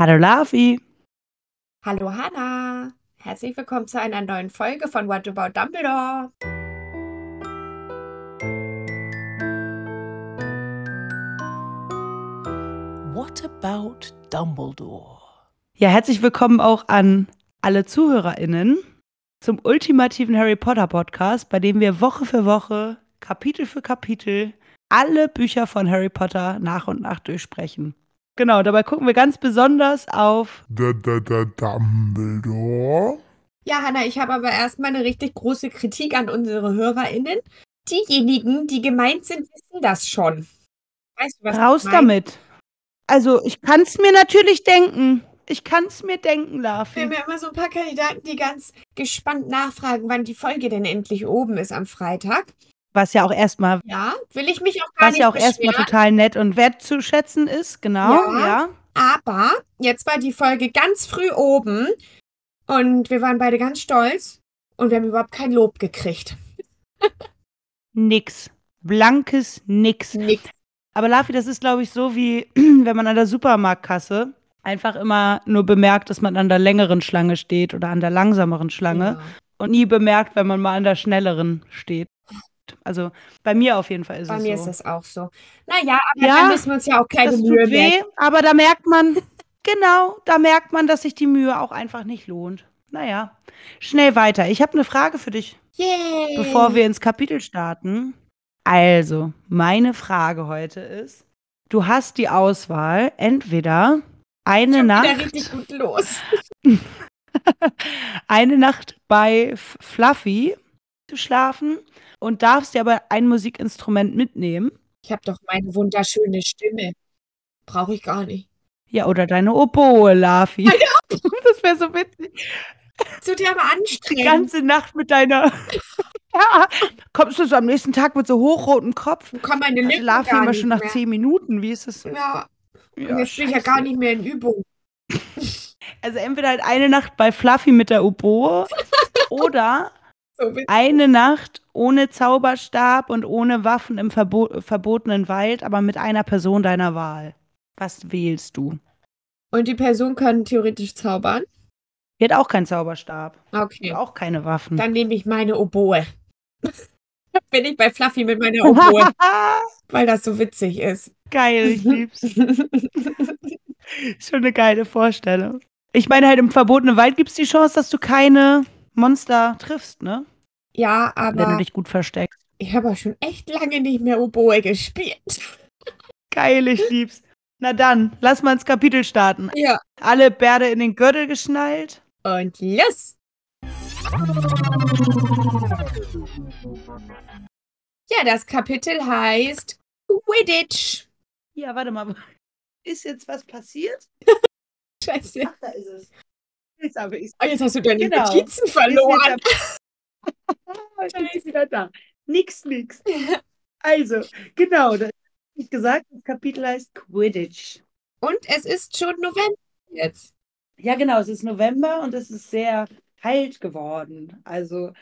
Hallo Lavi. Hallo Hanna. Herzlich willkommen zu einer neuen Folge von What About Dumbledore. What About Dumbledore? Ja, herzlich willkommen auch an alle ZuhörerInnen zum ultimativen Harry Potter Podcast, bei dem wir Woche für Woche, Kapitel für Kapitel alle Bücher von Harry Potter nach und nach durchsprechen. Genau, dabei gucken wir ganz besonders auf D -d -d Dumbledore. Ja, Hanna, ich habe aber erstmal eine richtig große Kritik an unsere HörerInnen. Diejenigen, die gemeint sind, wissen das schon. Weißt du, was Raus damit. Also, ich kann es mir natürlich denken. Ich kann es mir denken, Lafi. Wir haben ja immer so ein paar Kandidaten, die ganz gespannt nachfragen, wann die Folge denn endlich oben ist am Freitag. Was ja auch erstmal. Ja, will ich mich auch gar was nicht ja auch erstmal total nett und wertzuschätzen ist, genau, ja, ja. Aber jetzt war die Folge ganz früh oben und wir waren beide ganz stolz und wir haben überhaupt kein Lob gekriegt. nix. Blankes Nix. Nix. Aber Lafi, das ist, glaube ich, so wie wenn man an der Supermarktkasse einfach immer nur bemerkt, dass man an der längeren Schlange steht oder an der langsameren Schlange ja. und nie bemerkt, wenn man mal an der schnelleren steht. Also bei mir auf jeden Fall ist bei es so. Bei mir ist es auch so. Naja, aber ja, da müssen wir uns ja auch keine das Mühe tut weh, Aber da merkt man, genau, da merkt man, dass sich die Mühe auch einfach nicht lohnt. Naja, schnell weiter. Ich habe eine Frage für dich, Yay. bevor wir ins Kapitel starten. Also, meine Frage heute ist, du hast die Auswahl, entweder eine Schon Nacht. Richtig gut los. eine Nacht bei Fluffy zu schlafen und darfst dir aber ein Musikinstrument mitnehmen. Ich habe doch meine wunderschöne Stimme. Brauche ich gar nicht. Ja, oder deine Oboe, Lafi. das wäre so witzig. Zu dir aber anstrengend. Die ganze Nacht mit deiner. ja, kommst du so am nächsten Tag mit so hochrotem Kopf? Komm meine Lippen Lafi immer schon nach mehr. zehn Minuten. Wie ist es? Ja, ja jetzt bin ich ja gar nicht mehr in Übung. Also entweder halt eine Nacht bei Fluffy mit der Oboe oder eine Nacht ohne Zauberstab und ohne Waffen im verbo verbotenen Wald, aber mit einer Person deiner Wahl. Was wählst du? Und die Person kann theoretisch zaubern? Die hat auch keinen Zauberstab. Okay. Und auch keine Waffen. Dann nehme ich meine Oboe. Bin ich bei Fluffy mit meiner Oboe. weil das so witzig ist. Geil, ich lieb's. Schon eine geile Vorstellung. Ich meine, halt im verbotenen Wald gibt es die Chance, dass du keine Monster triffst, ne? Ja, aber. Wenn du dich gut versteckst. Ich habe auch schon echt lange nicht mehr Oboe gespielt. Geil, ich lieb's. Na dann, lass mal ins Kapitel starten. Ja. Alle Bärde in den Gürtel geschnallt. Und los! Ja, das Kapitel heißt Quidditch. Ja, warte mal. Ist jetzt was passiert? Scheiße. Ach, da ist es. Jetzt habe ich's. Oh, jetzt hast du deine genau. Notizen verloren. Dann ist wieder da. Nix, nix. Also, genau, das ich gesagt, das Kapitel heißt Quidditch. Und es ist schon November jetzt. Ja, genau, es ist November und es ist sehr kalt geworden. Also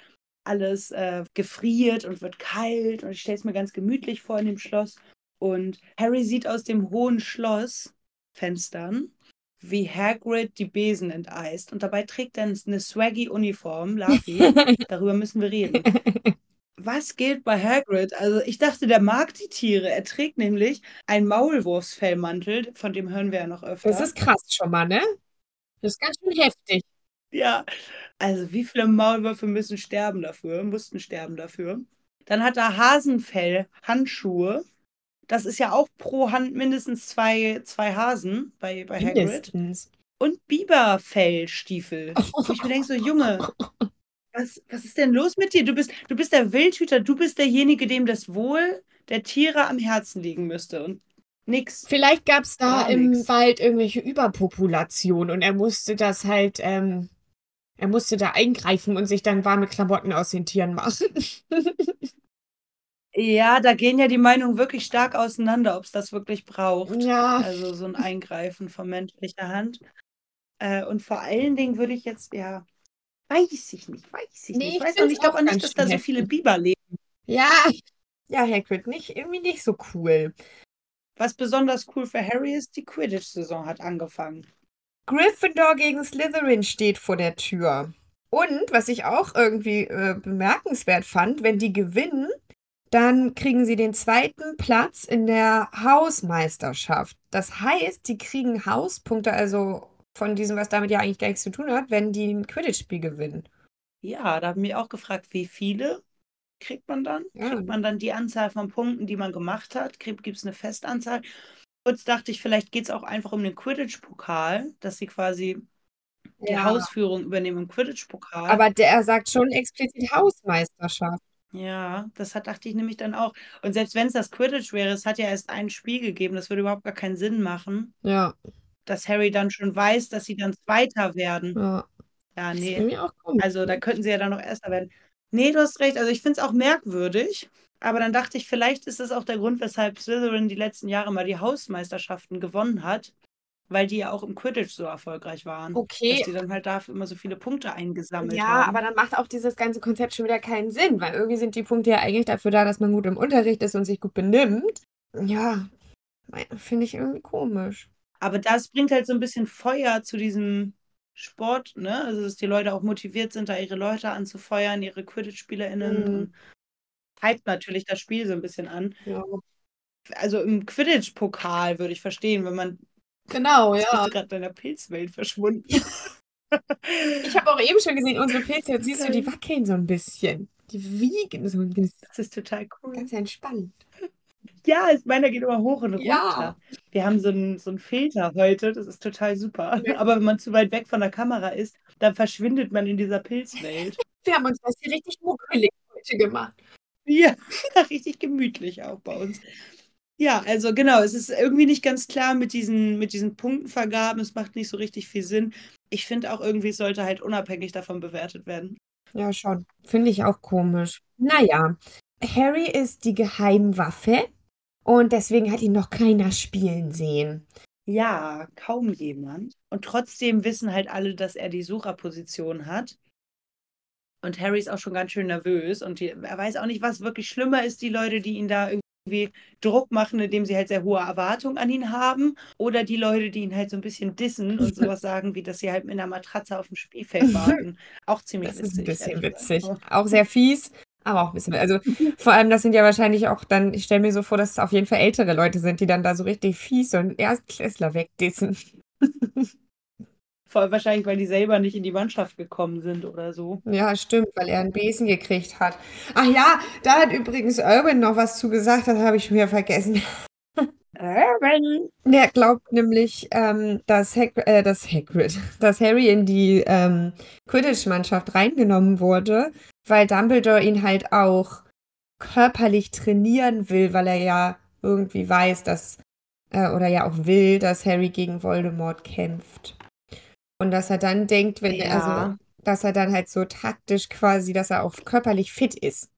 alles äh, gefriert und wird kalt und ich stelle es mir ganz gemütlich vor in dem Schloss. Und Harry sieht aus dem hohen Schlossfenstern wie Hagrid die Besen enteist. Und dabei trägt er eine swaggy Uniform, Laffy. Darüber müssen wir reden. Was geht bei Hagrid? Also ich dachte, der mag die Tiere. Er trägt nämlich einen Maulwurfsfellmantel, von dem hören wir ja noch öfter. Das ist krass schon mal, ne? Das ist ganz schön heftig. Ja, also wie viele Maulwürfe müssen sterben dafür, mussten sterben dafür. Dann hat er Hasenfell-Handschuhe das ist ja auch pro Hand mindestens zwei, zwei Hasen bei, bei Hagrid. Mindestens. Und Biberfellstiefel. Wo ich mir denke, so, Junge, was, was ist denn los mit dir? Du bist, du bist der Wildhüter, du bist derjenige, dem das Wohl der Tiere am Herzen liegen müsste. Und nix. Vielleicht gab es da im nix. Wald irgendwelche Überpopulation und er musste das halt, ähm, er musste da eingreifen und sich dann warme Klamotten aus den Tieren machen. Ja, da gehen ja die Meinungen wirklich stark auseinander, ob es das wirklich braucht. Ja. Also so ein Eingreifen von menschlicher Hand. Äh, und vor allen Dingen würde ich jetzt, ja, weiß ich nicht, weiß ich Nee, nicht. ich weiß noch nicht, auch auch nicht, dass da so viele. Biber leben. Ja. Ja, Hagrid, nicht, irgendwie nicht so cool. Was besonders cool für Harry ist, die Quidditch-Saison hat angefangen. Gryffindor gegen Slytherin steht vor der Tür. Und was ich auch irgendwie äh, bemerkenswert fand, wenn die gewinnen, dann kriegen sie den zweiten Platz in der Hausmeisterschaft. Das heißt, die kriegen Hauspunkte, also von diesem, was damit ja eigentlich gar nichts zu tun hat, wenn die ein Quidditch-Spiel gewinnen. Ja, da haben wir auch gefragt, wie viele kriegt man dann? Ja. Kriegt man dann die Anzahl von Punkten, die man gemacht hat? Gibt es eine Festanzahl? Kurz dachte ich, vielleicht geht es auch einfach um den Quidditch-Pokal, dass sie quasi die ja. Hausführung übernehmen im Quidditch-Pokal. Aber der sagt schon explizit Hausmeisterschaft. Ja, das hat, dachte ich nämlich dann auch. Und selbst wenn es das Quidditch wäre, es hat ja erst ein Spiel gegeben, das würde überhaupt gar keinen Sinn machen. Ja. Dass Harry dann schon weiß, dass sie dann Zweiter werden. Ja. Ja, nee. Also da könnten sie ja dann noch Erster werden. Nee, du hast recht. Also ich finde es auch merkwürdig. Aber dann dachte ich, vielleicht ist das auch der Grund, weshalb Slytherin die letzten Jahre mal die Hausmeisterschaften gewonnen hat, weil die ja auch im Quidditch so erfolgreich waren. Okay. Dass die dann halt dafür immer so viele Punkte eingesammelt ja, haben. Ja, aber dann macht auch dieses ganze Konzept schon wieder keinen Sinn, weil irgendwie sind die Punkte ja eigentlich dafür da, dass man gut im Unterricht ist und sich gut benimmt. Ja, finde ich irgendwie komisch. Aber das bringt halt so ein bisschen Feuer zu diesem Sport, ne? Also, dass die Leute auch motiviert sind, da ihre Leute anzufeuern, ihre Quidditch-SpielerInnen. Mhm natürlich das Spiel so ein bisschen an. Ja. Also im Quidditch-Pokal würde ich verstehen, wenn man. Genau, ja. Bist du gerade in der Pilzwelt verschwunden. ich habe auch eben schon gesehen, unsere Pilze, jetzt siehst du, die wackeln so ein bisschen. Die wiegen so ein bisschen. Das ist total cool. Ganz entspannt. Ja, meiner geht immer hoch und runter. Ja. Wir haben so einen, so einen Filter heute, das ist total super. Ja. Aber wenn man zu weit weg von der Kamera ist, dann verschwindet man in dieser Pilzwelt. Wir haben uns das hier richtig muckelig heute gemacht. Ja, richtig gemütlich auch bei uns. Ja, also genau, es ist irgendwie nicht ganz klar mit diesen, mit diesen Punktenvergaben. Es macht nicht so richtig viel Sinn. Ich finde auch irgendwie, es sollte halt unabhängig davon bewertet werden. Ja, schon. Finde ich auch komisch. Naja, Harry ist die Geheimwaffe und deswegen hat ihn noch keiner spielen sehen. Ja, kaum jemand. Und trotzdem wissen halt alle, dass er die Sucherposition hat. Und Harry ist auch schon ganz schön nervös und die, er weiß auch nicht, was wirklich schlimmer ist, die Leute, die ihn da irgendwie Druck machen, indem sie halt sehr hohe Erwartungen an ihn haben, oder die Leute, die ihn halt so ein bisschen dissen und sowas sagen, wie dass sie halt mit einer Matratze auf dem Spielfeld warten. Auch ziemlich das witzig. Ist ein bisschen witzig. Auch sehr fies. Aber auch ein bisschen, also vor allem, das sind ja wahrscheinlich auch dann, ich stelle mir so vor, dass es auf jeden Fall ältere Leute sind, die dann da so richtig fies und Erstklässler wegdissen. Wahrscheinlich, weil die selber nicht in die Mannschaft gekommen sind oder so. Ja, stimmt, weil er einen Besen gekriegt hat. Ach ja, da hat übrigens Urban noch was zu gesagt, das habe ich schon wieder vergessen. Urban. Der glaubt nämlich, ähm, dass, Hag äh, dass Hagrid, dass Harry in die ähm, Quidditch-Mannschaft reingenommen wurde, weil Dumbledore ihn halt auch körperlich trainieren will, weil er ja irgendwie weiß, dass, äh, oder ja auch will, dass Harry gegen Voldemort kämpft. Und dass er dann denkt, wenn er, also, dass er dann halt so taktisch quasi, dass er auch körperlich fit ist.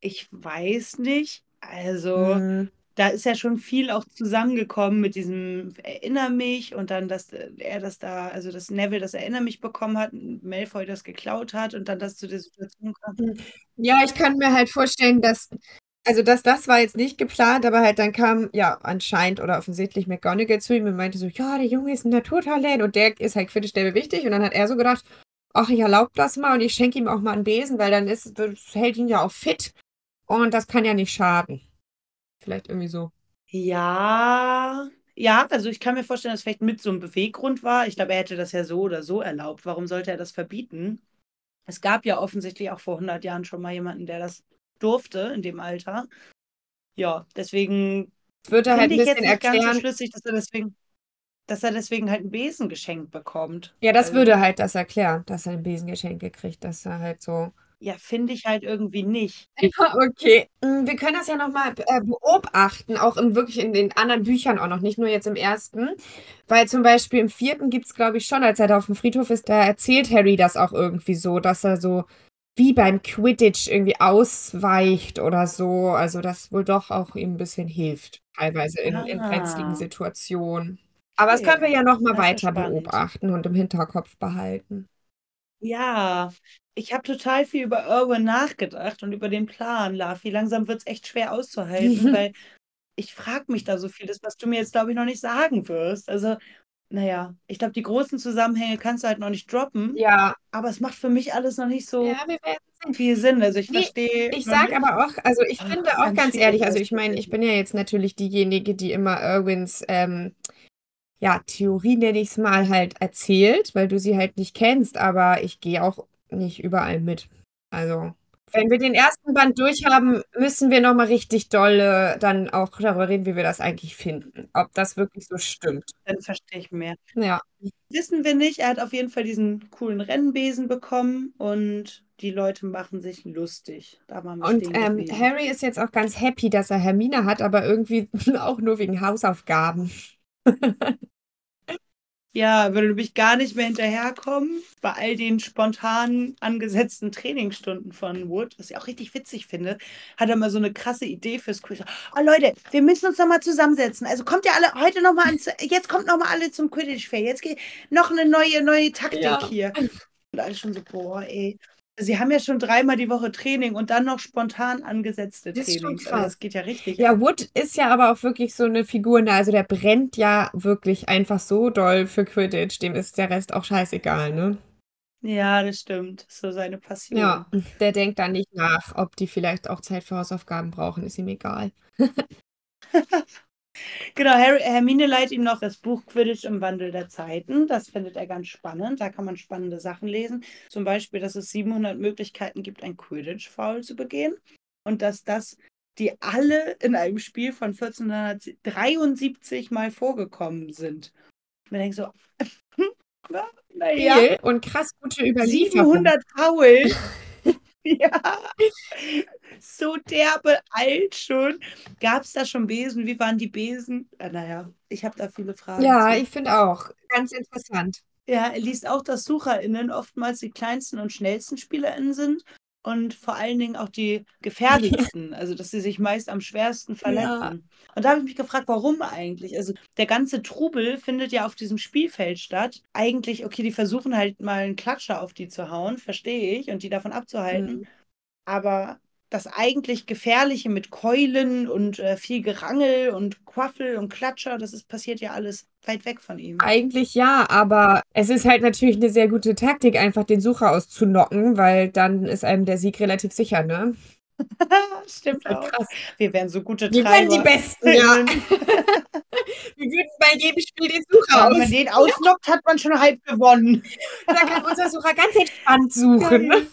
Ich weiß nicht. Also, mhm. da ist ja schon viel auch zusammengekommen mit diesem Erinner mich und dann, dass er das da, also dass Neville das Erinner mich bekommen hat, Malfoy das geklaut hat und dann das zu der Situation kam. Hm. Ja, ich kann mir halt vorstellen, dass also das, das war jetzt nicht geplant, aber halt dann kam ja anscheinend oder offensichtlich McGonagall zu ihm und meinte so, ja, der Junge ist ein Naturtalent und der ist halt kritisch der wichtig. Und dann hat er so gedacht, ach, ich erlaube das mal und ich schenke ihm auch mal einen Besen, weil dann ist, das hält ihn ja auch fit und das kann ja nicht schaden. Vielleicht irgendwie so. Ja, ja, also ich kann mir vorstellen, dass vielleicht mit so einem Beweggrund war. Ich glaube, er hätte das ja so oder so erlaubt. Warum sollte er das verbieten? Es gab ja offensichtlich auch vor 100 Jahren schon mal jemanden, der das durfte in dem Alter. Ja, deswegen würde er halt ein bisschen erklären. ganz so schlüssig, dass er deswegen dass er deswegen halt ein Besen geschenkt bekommt. Ja, das also, würde halt das erklären, dass er ein Besen geschenkt kriegt, dass er halt so ja, finde ich halt irgendwie nicht. Ja, okay. Mm, wir können das ja nochmal äh, beobachten, auch in, wirklich in den anderen Büchern auch noch, nicht nur jetzt im ersten. Weil zum Beispiel im vierten gibt es, glaube ich, schon, als er da auf dem Friedhof ist, da erzählt Harry das auch irgendwie so, dass er so wie beim Quidditch irgendwie ausweicht oder so. Also das wohl doch auch ihm ein bisschen hilft, teilweise in, in brenzligen ah. Situationen. Aber das können wir ja noch mal weiter beobachten und im Hinterkopf behalten. Ja, ich habe total viel über Irwin nachgedacht und über den Plan, Lafi. Langsam wird es echt schwer auszuhalten, weil ich frage mich da so viel, das, was du mir jetzt, glaube ich, noch nicht sagen wirst. Also naja, ich glaube, die großen Zusammenhänge kannst du halt noch nicht droppen. Ja. Aber es macht für mich alles noch nicht so ja, viel Sinn. Also ich nee, verstehe. Ich sage aber auch, also ich Ach, finde auch ganz ehrlich, also ich meine, ich bin ja jetzt natürlich diejenige, die immer Irwins ähm, ja, Theorie, nenne ich es mal, halt erzählt, weil du sie halt nicht kennst, aber ich gehe auch nicht überall mit. Also, wenn wir den ersten Band durchhaben, müssen wir nochmal richtig dolle dann auch darüber reden, wie wir das eigentlich finden. Ob das wirklich so stimmt. Dann verstehe ich mehr. Ja. Wissen wir nicht. Er hat auf jeden Fall diesen coolen Rennbesen bekommen und die Leute machen sich lustig. Und ähm. Harry ist jetzt auch ganz happy, dass er Hermine hat, aber irgendwie auch nur wegen Hausaufgaben. Ja, würde nämlich gar nicht mehr hinterherkommen bei all den spontan angesetzten Trainingsstunden von Wood, was ich auch richtig witzig finde, hat er mal so eine krasse Idee fürs Quiz. Oh Leute, wir müssen uns noch mal zusammensetzen. Also kommt ihr alle heute noch mal ans, jetzt kommt noch mal alle zum Quidditch Fair. Jetzt geht noch eine neue neue Taktik Ja. hier. Und alle schon so boah, ey. Sie haben ja schon dreimal die Woche Training und dann noch spontan angesetzte Das ist schon Trainings. Also krass. das geht ja richtig. Ja, Wood ist ja aber auch wirklich so eine Figur, ne? Also der brennt ja wirklich einfach so doll für Quidditch. Dem ist der Rest auch scheißegal, ne? Ja, das stimmt. So seine Passion. Ja, der denkt da nicht nach, ob die vielleicht auch Zeit für Hausaufgaben brauchen, ist ihm egal. Genau, Harry, Hermine leiht ihm noch das Buch Quidditch im Wandel der Zeiten. Das findet er ganz spannend. Da kann man spannende Sachen lesen. Zum Beispiel, dass es 700 Möglichkeiten gibt, ein Quidditch-Foul zu begehen. Und dass das, die alle in einem Spiel von 1473 mal vorgekommen sind. Man denkt so, naja, und krass gute Überlieferung. 700 Foul. ja. So derbe alt schon. Gab es da schon Besen? Wie waren die Besen? Äh, naja, ich habe da viele Fragen. Ja, zu. ich finde auch. Ganz interessant. Ja, er liest auch, dass SucherInnen oftmals die kleinsten und schnellsten SpielerInnen sind und vor allen Dingen auch die gefährdetsten. Also, dass sie sich meist am schwersten verletzen. Und da habe ich mich gefragt, warum eigentlich? Also, der ganze Trubel findet ja auf diesem Spielfeld statt. Eigentlich, okay, die versuchen halt mal einen Klatscher auf die zu hauen, verstehe ich, und die davon abzuhalten. Mhm. Aber das eigentlich Gefährliche mit Keulen und äh, viel Gerangel und Quaffel und Klatscher, das ist, passiert ja alles weit weg von ihm. Eigentlich ja, aber es ist halt natürlich eine sehr gute Taktik, einfach den Sucher auszunocken, weil dann ist einem der Sieg relativ sicher, ne? Stimmt auch. Krass. Wir wären so gute Wir Treiber. wären die Besten, ja. Wir würden bei jedem Spiel den Sucher Aber wenn man aus. den ausnockt, hat man schon halb gewonnen. Da kann unser Sucher ganz entspannt suchen.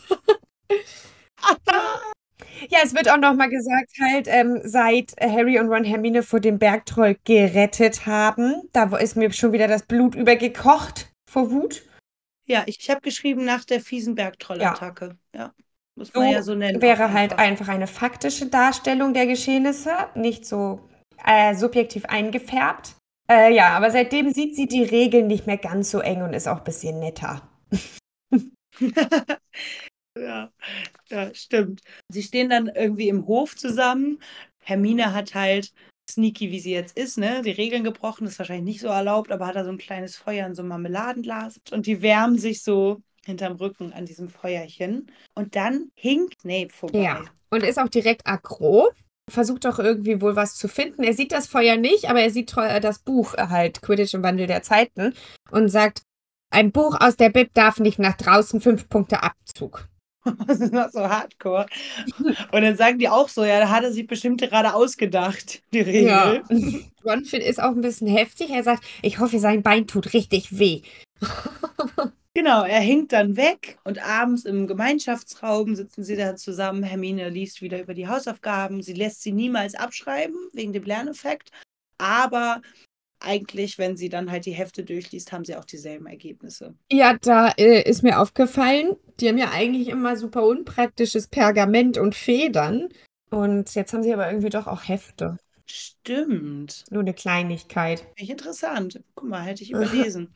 Ja, es wird auch noch mal gesagt, halt, ähm, seit Harry und Ron Hermine vor dem Bergtroll gerettet haben, da ist mir schon wieder das Blut übergekocht vor Wut. Ja, ich, ich habe geschrieben nach der fiesen Bergtrollattacke. Ja. Muss So man ja so nennen. wäre halt einfach eine faktische Darstellung der Geschehnisse, nicht so äh, subjektiv eingefärbt. Äh, ja, aber seitdem sieht sie die Regeln nicht mehr ganz so eng und ist auch ein bisschen netter. ja, ja, stimmt. Sie stehen dann irgendwie im Hof zusammen. Hermine hat halt sneaky, wie sie jetzt ist, ne, die Regeln gebrochen, ist wahrscheinlich nicht so erlaubt, aber hat da so ein kleines Feuer in so einem Marmeladenglas und die wärmen sich so hinterm Rücken an diesem Feuerchen. Und dann hinkt Snape vorbei. Ja. Und ist auch direkt aggro. Versucht doch irgendwie wohl was zu finden. Er sieht das Feuer nicht, aber er sieht tro- das Buch äh, halt, Quidditch im Wandel der Zeiten, und sagt, ein Buch aus der Bib darf nicht nach draußen, fünf Punkte Abzug. Das ist noch so hardcore. Und dann sagen die auch so, ja, da hat er sich bestimmt gerade ausgedacht, die Regel. Ron find- ist auch ein bisschen heftig. Er sagt, ich hoffe, sein Bein tut richtig weh. Genau, er hinkt dann weg und abends im Gemeinschaftsraum sitzen sie da zusammen. Hermine liest wieder über die Hausaufgaben. Sie lässt sie niemals abschreiben wegen dem Lerneffekt. Aber eigentlich, wenn sie dann halt die Hefte durchliest, haben sie auch dieselben Ergebnisse. Ja, da äh, ist mir aufgefallen, die haben ja eigentlich immer super unpraktisches Pergament und Federn. Und jetzt haben sie aber irgendwie doch auch Hefte. Stimmt. Nur eine Kleinigkeit. Interessant. Guck mal, hätte ich überlesen.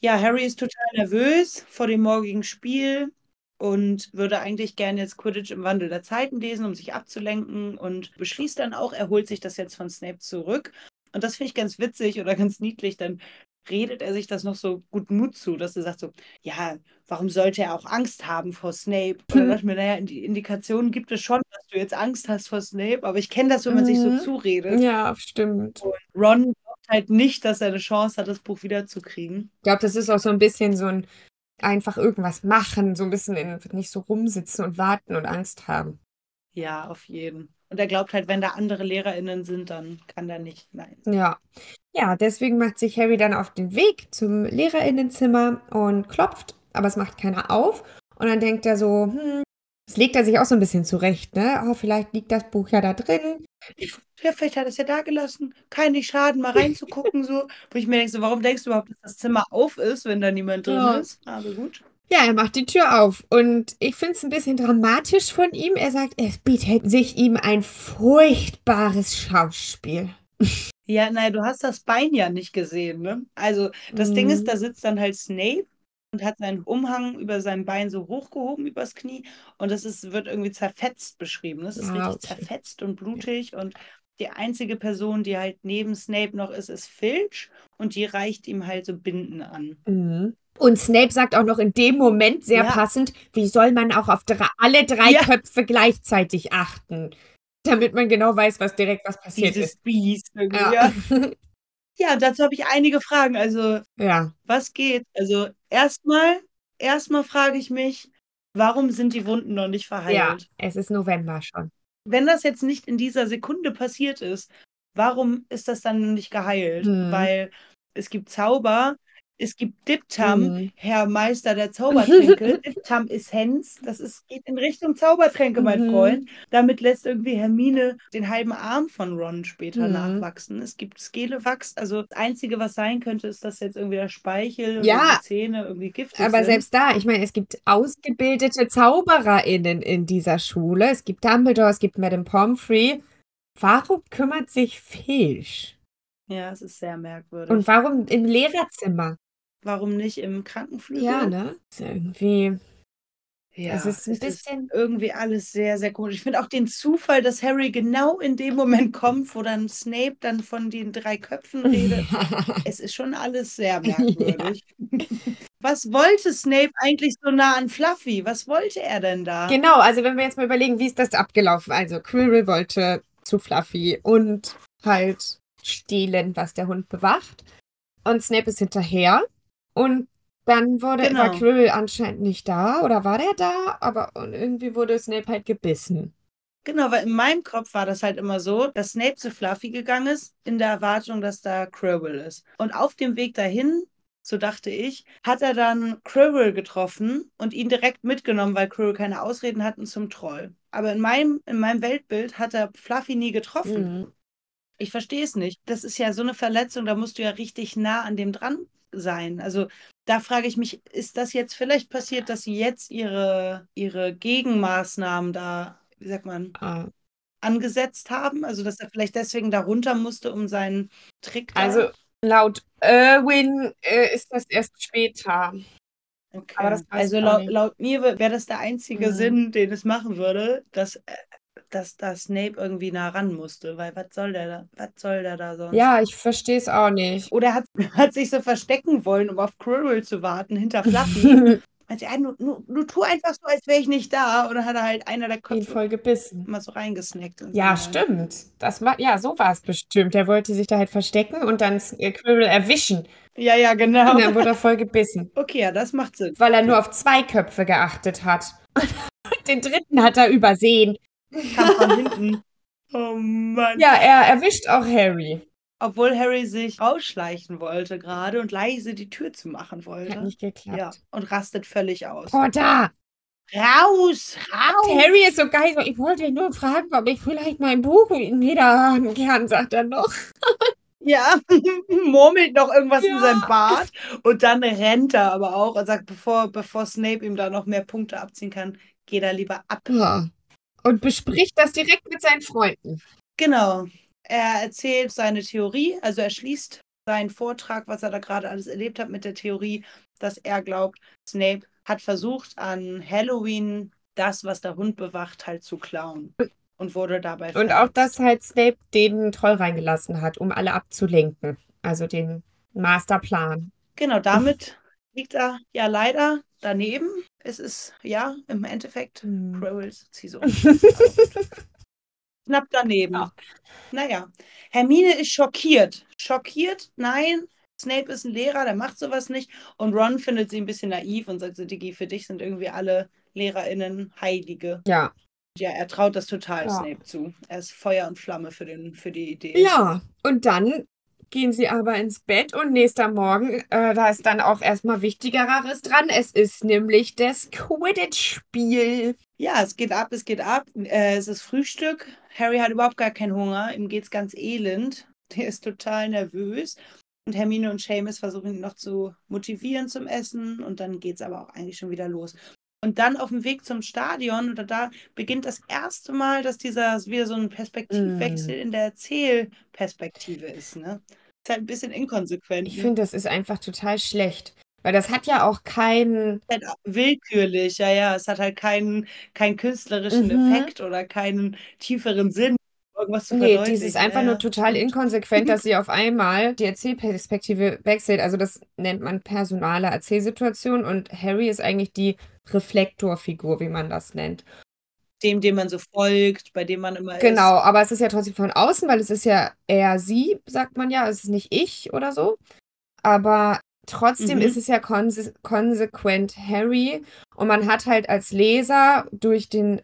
Ja, Harry ist total nervös vor dem morgigen Spiel und würde eigentlich gerne jetzt Quidditch im Wandel der Zeiten lesen, um sich abzulenken und beschließt dann auch, er holt sich das jetzt von Snape zurück. Und das finde ich ganz witzig oder ganz niedlich. Dann redet er sich das noch so gut Mut zu, dass er sagt so, ja, warum sollte er auch Angst haben vor Snape? Und dann dachte mir, naja, die Indikationen gibt es schon, dass du jetzt Angst hast vor Snape, aber ich kenne das, wenn man sich so Mhm. zuredet. Ja, stimmt. Ron glaubt halt nicht, dass er eine Chance hat, das Buch wiederzukriegen. Ich glaube, das ist auch so ein bisschen so ein einfach irgendwas machen, so ein bisschen in, nicht so rumsitzen und warten und Angst haben. Ja, auf jeden. Und er glaubt halt, wenn da andere LehrerInnen sind, dann kann er nicht nein. Ja. Ja, deswegen macht sich Harry dann auf den Weg zum LehrerInnenzimmer und klopft, aber es macht keiner auf. Und dann denkt er so, hm, das legt er sich auch so ein bisschen zurecht, ne? Oh, vielleicht liegt das Buch ja da drin. Ja, vielleicht hat er es ja da gelassen. Kann nicht schaden, mal reinzugucken, so. Wo ich mir denke, so, warum denkst du überhaupt, dass das Zimmer auf ist, wenn da niemand drin Ja. ist? Aber gut. Ja, er macht die Tür auf und ich finde es ein bisschen dramatisch von ihm. Er sagt, es bietet sich ihm ein furchtbares Schauspiel. Ja, nein, du hast das Bein ja nicht gesehen, ne? Also, das Ding Mhm. ist, da sitzt dann halt Snape und hat seinen Umhang über sein Bein so hochgehoben übers Knie und das ist, wird irgendwie zerfetzt beschrieben. Das ist Ah, richtig okay. zerfetzt und blutig und die einzige Person, die halt neben Snape noch ist, ist Filch und die reicht ihm halt so Binden an. Mhm. Und Snape sagt auch noch in dem Moment sehr Ja. passend, wie soll man auch auf alle drei Ja. Köpfe gleichzeitig achten, damit man genau weiß, was direkt was passiert Dieses ist. Biest Ja. ja. Ja, dazu habe ich einige Fragen. Also, ja. was geht? Also, erstmal, erstmal frage ich mich, warum sind die Wunden noch nicht ja, verheilt? es ist November schon. Wenn das jetzt nicht in dieser Sekunde passiert ist, warum ist das dann nicht geheilt? Mhm. Weil es gibt Zauber, es gibt Diptam, Mhm. Herr Meister der Zaubertränke. Diptam Essenz, das ist, geht in Richtung Zaubertränke, mein Mhm. Freund. Damit lässt irgendwie Hermine den halben Arm von Ron später Mhm. nachwachsen. Es gibt Skelewachs, also das Einzige, was sein könnte, ist, dass jetzt irgendwie der Speichel Ja. oder die Zähne irgendwie giftig Aber sind. selbst da, ich meine, es gibt ausgebildete ZaubererInnen in dieser Schule. Es gibt Dumbledore, es gibt Madame Pomfrey. Warum kümmert sich Filch? Ja, es ist sehr merkwürdig. Und warum im Lehrerzimmer? Warum nicht im Krankenflügel? Ja, ne? Ist irgendwie. Ja, Es ist ein es bisschen- irgendwie alles sehr, sehr komisch. Ich finde auch den Zufall, dass Harry genau in dem Moment kommt, wo dann Snape dann von den drei Köpfen redet. es ist schon alles sehr merkwürdig. Was wollte Snape eigentlich so nah an Fluffy? Was wollte er denn da? Genau, also wenn wir jetzt mal überlegen, wie ist das abgelaufen? Also Quirrell wollte zu Fluffy und halt stehlen, was der Hund bewacht. Und Snape ist hinterher. Und dann wurde, war Genau. Quirrell anscheinend nicht da oder war der da? Aber und irgendwie wurde Snape halt gebissen. Genau, weil in meinem Kopf war das halt immer so, dass Snape zu Fluffy gegangen ist, in der Erwartung, dass da Quirrell ist. Und auf dem Weg dahin, so dachte ich, hat er dann Quirrell getroffen und ihn direkt mitgenommen, weil Quirrell keine Ausreden hatten zum Troll. Aber in meinem, in meinem Weltbild hat er Fluffy nie getroffen. Mhm. Ich verstehe es nicht. Das ist ja so eine Verletzung, da musst du ja richtig nah an dem dran sein. Also da frage ich mich, ist das jetzt vielleicht passiert, dass sie jetzt ihre, ihre Gegenmaßnahmen da, wie sagt man, Ah. angesetzt haben? Also dass er vielleicht deswegen da runter musste, um seinen Trick da. Also laut Irwin äh, ist das erst später. okay. also laut, laut mir wäre das der einzige Mhm. Sinn, den es machen würde, dass, äh, dass da Snape irgendwie nah ran musste. Weil was soll der da? Was soll der da sonst? Ja, ich verstehe es auch nicht. Oder hat, hat sich so verstecken wollen, um auf Quirrell zu warten, hinter Fluffy. Also, ja, nur, nur, nur tu einfach so, als wäre ich nicht da. Und dann hat er halt einer der Ihn Köpfe voll gebissen. mal so reingesnackt. in Ja, seine- stimmt. Das war, ja, so war es bestimmt. Der wollte sich da halt verstecken und dann äh, Quirrell erwischen. Ja, ja, genau. Und dann wurde er voll gebissen. Okay, ja, das macht Sinn. Weil er nur auf zwei Köpfe geachtet hat. Den dritten hat er übersehen. Kam von hinten. Oh Mann. Ja, er erwischt auch Harry. Obwohl Harry sich rausschleichen wollte gerade und leise die Tür zu machen Hat wollte. nicht geklappt. Ja, und rastet völlig aus. Oh, da! Raus, raus! Harry ist so geil. so, Ich wollte ihn nur fragen, ob ich vielleicht mein Buch wieder haben kann, sagt er noch. Ja, murmelt noch irgendwas in Ja. seinem Bart und dann rennt er aber auch und sagt, bevor, bevor Snape ihm da noch mehr Punkte abziehen kann, geht er lieber ab. Ja. Und bespricht das direkt mit seinen Freunden. Genau. Er erzählt seine Theorie, also er schließt seinen Vortrag, was er da gerade alles erlebt hat, mit der Theorie, dass er glaubt, Snape hat versucht, an Halloween das, was der Hund bewacht, halt zu klauen. Und wurde dabei Und auch, verletzt. dass halt Snape den Troll reingelassen hat, um alle abzulenken. Also den Masterplan. Genau, damit liegt er ja leider daneben. Es ist ja im Endeffekt Hm. Quirrells Ziehsohn. knapp daneben. Ja. Naja, Hermine ist schockiert. Schockiert, nein, Snape ist ein Lehrer, der macht sowas nicht. Und Ron findet sie ein bisschen naiv und sagt so, Diggi, für dich sind irgendwie alle LehrerInnen Heilige. Ja. Ja, er traut das total Ja. Snape zu. Er ist Feuer und Flamme für, den, für die Idee. Ja, und dann gehen sie aber ins Bett und nächster Morgen, äh, da ist dann auch erstmal Wichtigeres dran. Es ist nämlich das Quidditch-Spiel. Ja, es geht ab, es geht ab. Äh, es ist Frühstück. Harry hat überhaupt gar keinen Hunger. Ihm geht's ganz elend. Der ist total nervös. Und Hermine und Seamus versuchen ihn noch zu motivieren zum Essen. Und dann geht's aber auch eigentlich schon wieder los. Und dann auf dem Weg zum Stadion, oder da beginnt das erste Mal, dass dieser wieder so ein Perspektivwechsel in der Erzählperspektive ist. Ne? Ist halt ein bisschen inkonsequent. Ich ne? finde, das ist einfach total schlecht. Weil das hat ja auch keinen. halt willkürlich, ja, ja. Es hat halt keinen, keinen künstlerischen Mhm. Effekt oder keinen tieferen Sinn, irgendwas zu Nee, verdeutlichen. dieses ist einfach ja, nur total inkonsequent, dass sie auf einmal die Erzählperspektive wechselt. Also das nennt man personale Erzählsituation und Harry ist eigentlich die Reflektorfigur, wie man das nennt. Dem, dem man so folgt, bei dem man immer Genau, aber es ist ja trotzdem von außen, weil es ist ja er, sie, sagt man ja, es ist nicht ich oder so. Aber trotzdem Mhm. ist es ja konse konsequent Harry und man hat halt als Leser durch den,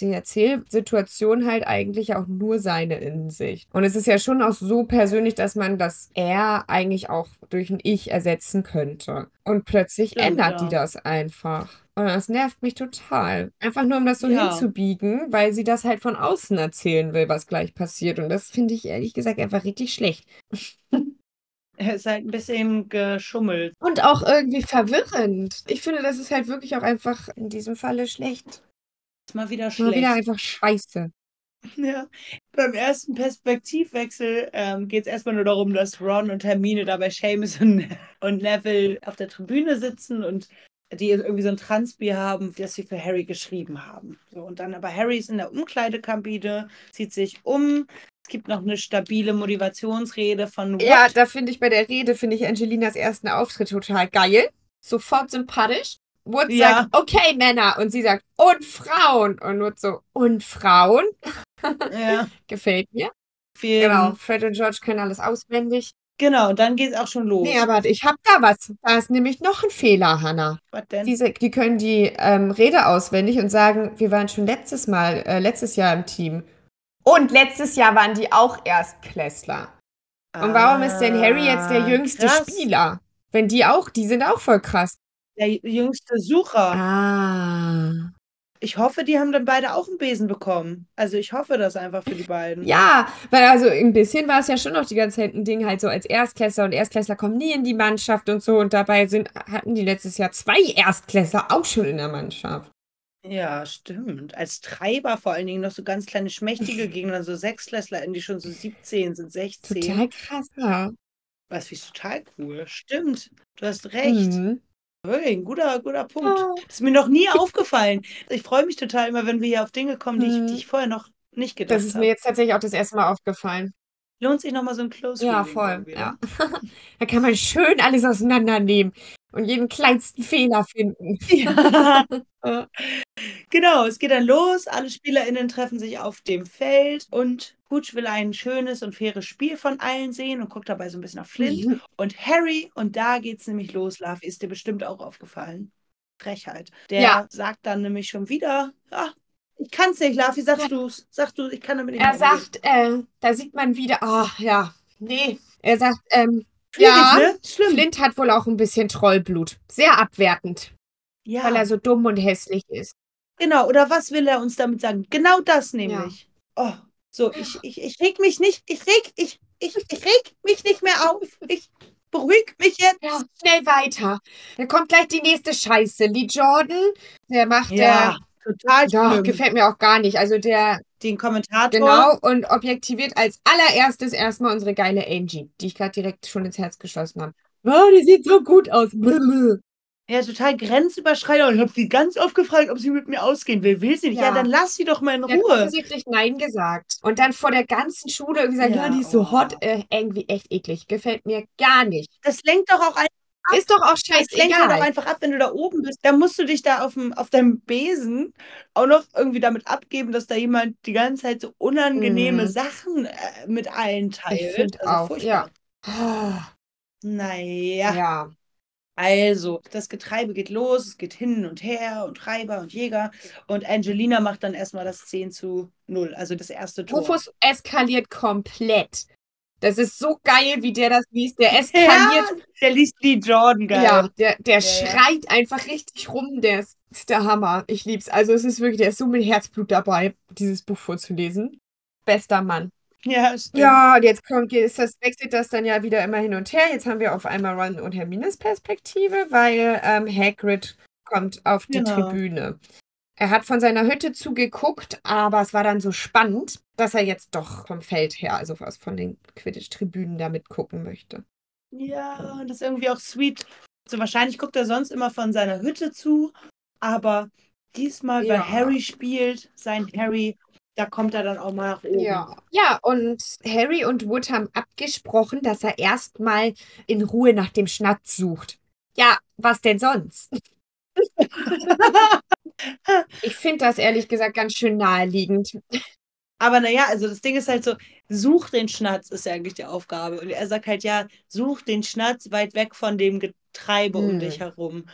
die Erzählsituation halt eigentlich auch nur seine Innensicht. Und es ist ja schon auch so persönlich, dass man das er eigentlich auch durch ein Ich ersetzen könnte. Und plötzlich Stimmt, ändert die ja. das einfach. Und das nervt mich total. Einfach nur, um das so Ja. hinzubiegen, weil sie das halt von außen erzählen will, was gleich passiert. Und das finde ich ehrlich gesagt einfach richtig schlecht. Er ist halt ein bisschen geschummelt. Und auch irgendwie verwirrend. Ich finde, das ist halt wirklich auch einfach in diesem Falle schlecht. Ist mal wieder Mal schlecht. wieder einfach scheiße. Ja. Beim ersten Perspektivwechsel ähm, geht es erstmal nur darum, dass Ron und Hermine da bei Seamus und, und Neville auf der Tribüne sitzen und die irgendwie so ein Transbier haben, das sie für Harry geschrieben haben. So, und dann aber Harry ist in der Umkleidekabine, zieht sich um. Es gibt noch eine stabile Motivationsrede von Ja, Wood. da finde ich bei der Rede, finde ich Angelinas ersten Auftritt total geil. Sofort sympathisch. Wood Ja. sagt, okay, Männer. Und sie sagt, und Frauen. Und Wood so, und Frauen? Ja, Gefällt mir. viel, Genau, Fred und George können alles auswendig. genau, dann geht es auch schon los. Nee, aber ich habe da was. Da ist nämlich noch ein Fehler, Hannah. Was denn? Diese, die können die ähm, Rede auswendig und sagen, wir waren schon letztes Mal, äh, letztes Jahr im Team. Und letztes Jahr waren die auch Erstklässler. Und warum ist denn Harry jetzt der Ah, jüngste krass. Spieler? Wenn die auch, die sind auch voll krass. Der jüngste Sucher. Ah. Ich hoffe, die haben dann beide auch einen Besen bekommen. Also ich hoffe das einfach für die beiden. Ja, weil also ein bisschen war es ja schon noch die ganze Zeit ein Ding halt so als Erstklässler und Erstklässler kommen nie in die Mannschaft und so und dabei sind, hatten die letztes Jahr zwei Erstklässler auch schon in der Mannschaft. Ja, stimmt. Als Treiber vor allen Dingen noch so ganz kleine Schmächtige gegen dann so Sechsklässler, die schon so 17 sind, 16. Total krass, ja. Was wie total cool. Stimmt. Du hast recht. Mhm. Wirklich ein guter, guter Punkt. Oh. Das ist mir noch nie aufgefallen. Ich freue mich total immer, wenn wir hier auf Dinge kommen, die, Mhm. ich, die ich vorher noch nicht gedacht Das ist mir habe. jetzt tatsächlich auch das erste Mal aufgefallen. Lohnt sich nochmal so ein Close Ja, voll. ne? Ja. da kann man schön alles auseinandernehmen und jeden kleinsten Fehler finden. Ja. Ja. Genau, es geht dann los. Alle SpielerInnen treffen sich auf dem Feld und Hooch will ein schönes und faires Spiel von allen sehen und guckt dabei so ein bisschen auf Flint. Mhm. Und Harry, und da geht's nämlich los, Luffy, ist dir bestimmt auch aufgefallen. Frechheit. Der Ja. sagt dann nämlich schon wieder, ah, ich kann's nicht, Luffy, sagst du's. Sagst du, ich kann damit nicht Er mehr umgehen." sagt, äh, da sieht man wieder, ach ja, nee. Er sagt, ähm, Schwierig, ja, ne? Schlimm. Flint hat wohl auch ein bisschen Trollblut. Sehr abwertend, ja, weil er so dumm und hässlich ist. genau. Oder was will er uns damit sagen? Genau das nämlich. Oh, so, ich, ich, ich reg mich nicht, ich reg, ich, ich, ich reg mich nicht mehr auf. Ich beruhig mich jetzt. Ja, schnell weiter. Dann kommt gleich die nächste Scheiße. Lee Jordan, der macht Ja, total der, ja, schlimm. gefällt mir auch gar nicht. Also der, Den Kommentator. genau, und objektiviert als allererstes erstmal unsere geile Angie, die ich gerade direkt schon ins Herz geschlossen habe. Oh, die sieht so gut aus. Blablabla. Ja, total grenzüberschreitend. Und ich habe sie ganz oft gefragt, ob sie mit mir ausgehen will. Will sie nicht? Ja, Ja. dann lass sie doch mal in Der hat Ruhe. offensichtlich Nein gesagt. Und dann vor der ganzen Schule gesagt, ja, Ja, die ist so oh. hot. Äh, irgendwie echt eklig. Gefällt mir gar nicht. Das lenkt doch auch ein ab. Ist doch auch Es lenkt ja doch scheißegal. einfach ab, wenn du da oben bist. Da musst du dich da auf, dem, auf deinem Besen auch noch irgendwie damit abgeben, dass da jemand die ganze Zeit so unangenehme Mhm. Sachen äh, mit allen teilt. also auch, furchtbar. Ah, Naja, Ja. also das Getreibe geht los, es geht hin und her und Treiber und Jäger und Angelina macht dann erstmal das 10 zu 0, also das erste Tor. Rufus eskaliert komplett. Das ist so geil, wie der das liest. Der eskaliert. Ja, der liest Lee Jordan geil. Ja, der, der ja. schreit einfach richtig rum. Der ist, ist der Hammer. Ich lieb's. Also es ist wirklich, der ist so mit Herzblut dabei, dieses Buch vorzulesen. Bester Mann. Ja, stimmt. Ja, und jetzt kommt, ist das, wechselt das dann ja wieder immer hin und her. Jetzt haben wir auf einmal Ron und Hermines Perspektive, weil ähm, Hagrid kommt auf die Genau. Tribüne. Er hat von seiner Hütte zugeguckt, aber es war dann so spannend, dass er jetzt doch vom Feld her, also von den Quidditch-Tribünen da mitgucken möchte. Ja, das ist irgendwie auch sweet. So wahrscheinlich guckt er sonst immer von seiner Hütte zu, aber diesmal, weil Ja. Harry spielt, sein Harry, da kommt er dann auch mal nach oben. Ja. Ja, und Harry und Wood haben abgesprochen, dass er erstmal in Ruhe nach dem Schnatz sucht. Ja, was denn sonst? Ich finde das ehrlich gesagt ganz schön naheliegend. Aber naja, also das Ding ist halt so, such den Schnatz ist ja eigentlich die Aufgabe. Und er sagt halt, ja, such den Schnatz weit weg von dem Getreibe um Hm. dich herum.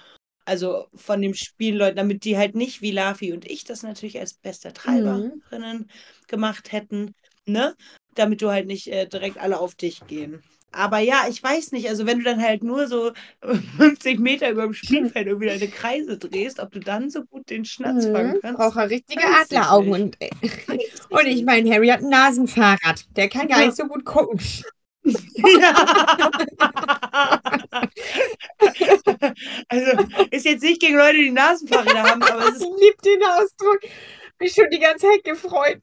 Also von dem Spielleuten, damit die halt nicht wie Lafi und ich das natürlich als beste Treiberinnen gemacht hätten, ne? Damit du halt nicht äh, direkt alle auf dich gehen. Aber ja, ich weiß nicht, also wenn du dann halt nur so 50 Meter über dem Spielfeld irgendwie deine Kreise drehst, ob du dann so gut den Schnatz fangen Mhm, kannst. Braucht er richtige ich Adleraugen. Und, und ich meine, Harry hat ein Nasenfahrrad. Der kann gar Ja. nicht so gut gucken. Ja. also ist jetzt nicht gegen Leute, die Nasenfahrräder haben, aber es Ich ist, liebe den Ausdruck. Mich schon die ganze Zeit gefreut.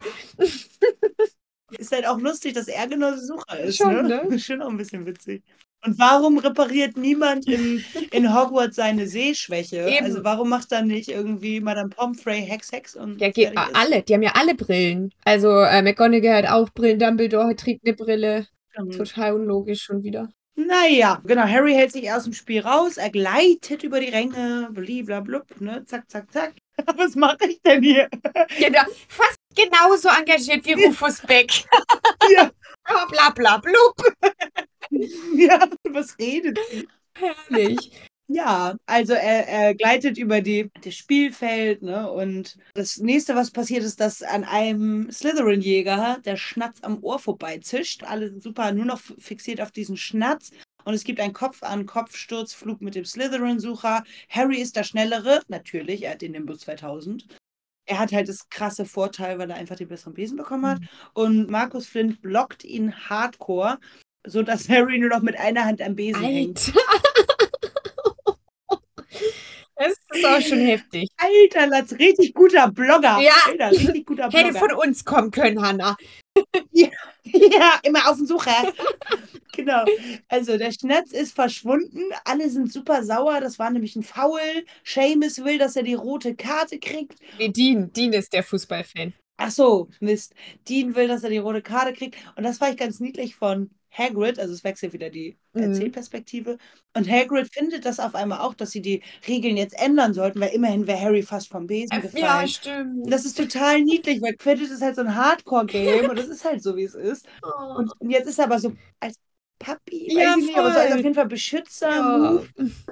Ist halt auch lustig, dass er genau der Sucher ist. Schon, ne? ne? Schon auch ein bisschen witzig. Und warum repariert niemand in, in Hogwarts seine Sehschwäche? Eben. Also warum macht dann nicht irgendwie Madame Pomfrey Hex Hex und Ja, geht alle. Die haben ja alle Brillen. Also äh, McGonagall hat auch Brillen, Dumbledore trägt eine Brille. Mhm. Total unlogisch schon wieder. Naja, genau. Harry hält sich aus dem Spiel raus, er gleitet über die Ränge, bliblablub, ne? Zack, zack, zack. Was mache ich denn hier? Genau, fast genauso engagiert wie Rufus Beck. Ja. Aber bla bla blub. ja, was redet? Herrlich. Ja, also er, er gleitet über die, das Spielfeld, ne? Und das nächste, was passiert, ist, dass an einem Slytherin-Jäger der Schnatz am Ohr vorbeizischt. Alle sind super nur noch fixiert auf diesen Schnatz. Und es gibt einen Kopf-an-Kopf-Sturzflug mit dem Slytherin-Sucher. Harry ist der Schnellere, natürlich, er hat den Nimbus 2000. Er hat halt das krasse Vorteil, weil er einfach den besseren Besen bekommen hat. Und Markus Flint blockt ihn hardcore, sodass Harry nur noch mit einer Hand am Besen hängt. Alter. Das ist auch schon heftig. Alter, Latz, richtig guter Blogger. Ja. Alter, richtig guter Hätte Blogger. von uns kommen können, Hannah. Ja, immer auf den Sucher. genau. Also der Schnatz ist verschwunden. Alle sind super sauer. Das war nämlich ein Foul. Seamus will, dass er die rote Karte kriegt. Nee, Dean. Dean ist der Fußballfan. Ach so, Mist. Dean will, dass er die rote Karte kriegt. Und das war ich ganz niedlich von Hagrid. Also es wechselt wieder die Mhm. Erzählperspektive. Und Hagrid findet das auf einmal auch, dass sie die Regeln jetzt ändern sollten, weil immerhin wäre Harry fast vom Besen gefallen. Ja, stimmt. Das ist total niedlich, weil Quidditch ist halt so ein Hardcore-Game und das ist halt so, wie es ist. Oh. Und jetzt ist er aber so als Papi, Ja, nicht, aber so als auf jeden Fall Beschützer. Ja.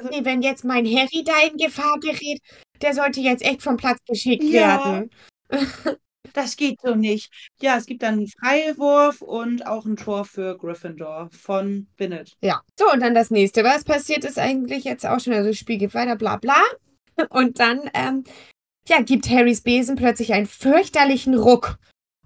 Nee, wenn jetzt mein Harry da in Gefahr gerät, der sollte jetzt echt vom Platz geschickt Ja. werden. Das geht so nicht. Ja, es gibt dann einen Freiwurf und auch ein Tor für Gryffindor von Bennett. Ja. So, und dann das nächste. Was passiert ist eigentlich jetzt auch schon, also das Spiel geht weiter, bla bla. Und dann, ähm, ja, gibt Harrys Besen plötzlich einen fürchterlichen Ruck.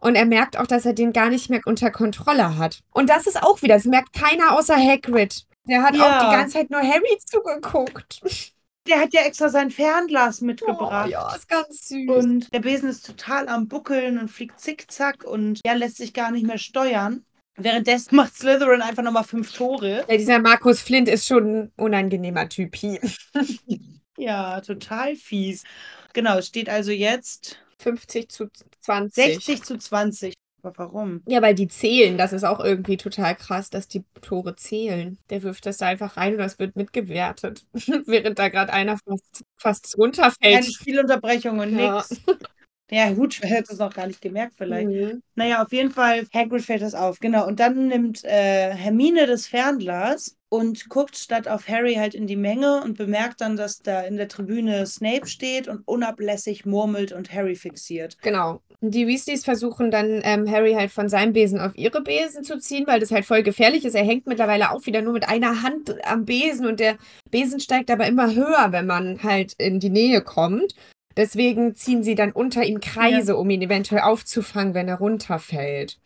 Und er merkt auch, dass er den gar nicht mehr unter Kontrolle hat. Und das ist auch wieder, das merkt keiner außer Hagrid. Der hat auch Ja. die ganze Zeit nur Harry zugeguckt. Der hat ja extra sein Fernglas Oh, mitgebracht. ja, ist ganz süß. Und der Besen ist total am Buckeln und fliegt zickzack und ja, lässt sich gar nicht mehr steuern. Währenddessen macht Slytherin einfach nochmal fünf Tore. ja, dieser Markus Flint ist schon ein unangenehmer Typ hier. Ja, total fies. Genau, es steht also jetzt 50 zu 20. 60 zu 20. Aber warum? Ja, weil die zählen. Das ist auch irgendwie total krass, dass die Tore zählen. Der wirft das da einfach rein und das wird mitgewertet. Während da gerade einer fast, fast runterfällt. Keine Spielunterbrechung und Ja. nix. Ja, gut, ich hätte es noch gar nicht gemerkt vielleicht. Mhm. Naja, auf jeden Fall, Hagrid fällt das auf. Genau, und dann nimmt äh, Hermine das Fernglas und guckt statt auf Harry halt in die Menge und bemerkt dann, dass da in der Tribüne Snape steht und unablässig murmelt und Harry fixiert. Genau. Die Weasleys versuchen dann, ähm, Harry halt von seinem Besen auf ihre Besen zu ziehen, weil das halt voll gefährlich ist. Er hängt mittlerweile auch wieder nur mit einer Hand am Besen und der Besen steigt aber immer höher, wenn man halt in die Nähe kommt. Deswegen ziehen sie dann unter ihm Kreise, um ihn eventuell aufzufangen, wenn er runterfällt.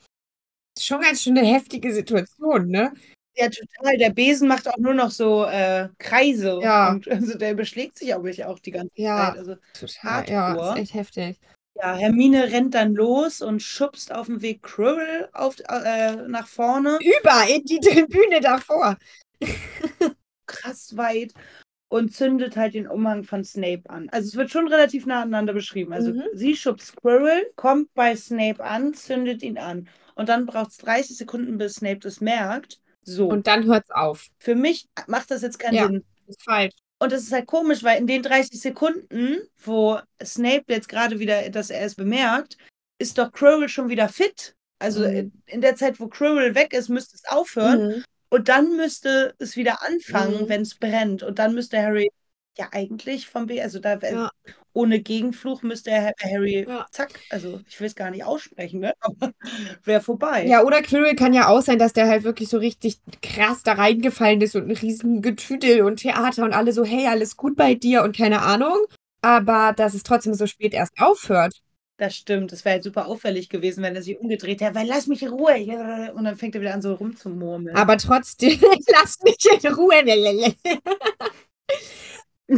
Schon ganz schön eine heftige Situation, ne? Ja, total. Der Besen macht auch nur noch so äh, Kreise. Ja. Und also der beschlägt sich auch, auch die ganze Ja. Zeit. Also, Total. Ja, ist echt heftig. ja, Hermine rennt dann los und schubst auf dem Weg Quirrell auf, äh, nach vorne. Über in die Tribüne davor. krass weit und zündet halt den Umhang von Snape an. Also es wird schon relativ nah aneinander beschrieben. Also Mhm. sie schubst Squirrel, kommt bei Snape an, zündet ihn an. Und dann braucht es 30 Sekunden, bis Snape das merkt. So. Und dann hört's auf. für mich macht das jetzt keinen Ja. Sinn. Ist falsch. Und es ist halt komisch, weil in den 30 Sekunden, wo Snape jetzt gerade wieder, dass er es bemerkt, ist doch Quirrell schon wieder fit. Also Mhm. in, in der Zeit, wo Quirrell weg ist, müsste es aufhören. Mhm. Und dann müsste es wieder anfangen, Mhm. wenn es brennt. Und dann müsste Harry ja eigentlich vom B, also da Ja. ohne Gegenfluch müsste er Harry, Ja. zack, also ich will es gar nicht aussprechen, ne? Aber wäre vorbei. Ja, oder Quirrell kann ja auch sein, dass der halt wirklich so richtig krass da reingefallen ist und ein riesen Getüdel und Theater und alle so, hey, alles gut bei dir und keine Ahnung. Aber dass es trotzdem so spät erst aufhört. Das stimmt. Das wäre halt super auffällig gewesen, wenn er sich umgedreht hätte, weil lass mich in Ruhe. Und dann fängt er wieder an, so rumzumurmeln. Aber trotzdem, lass mich in Ruhe.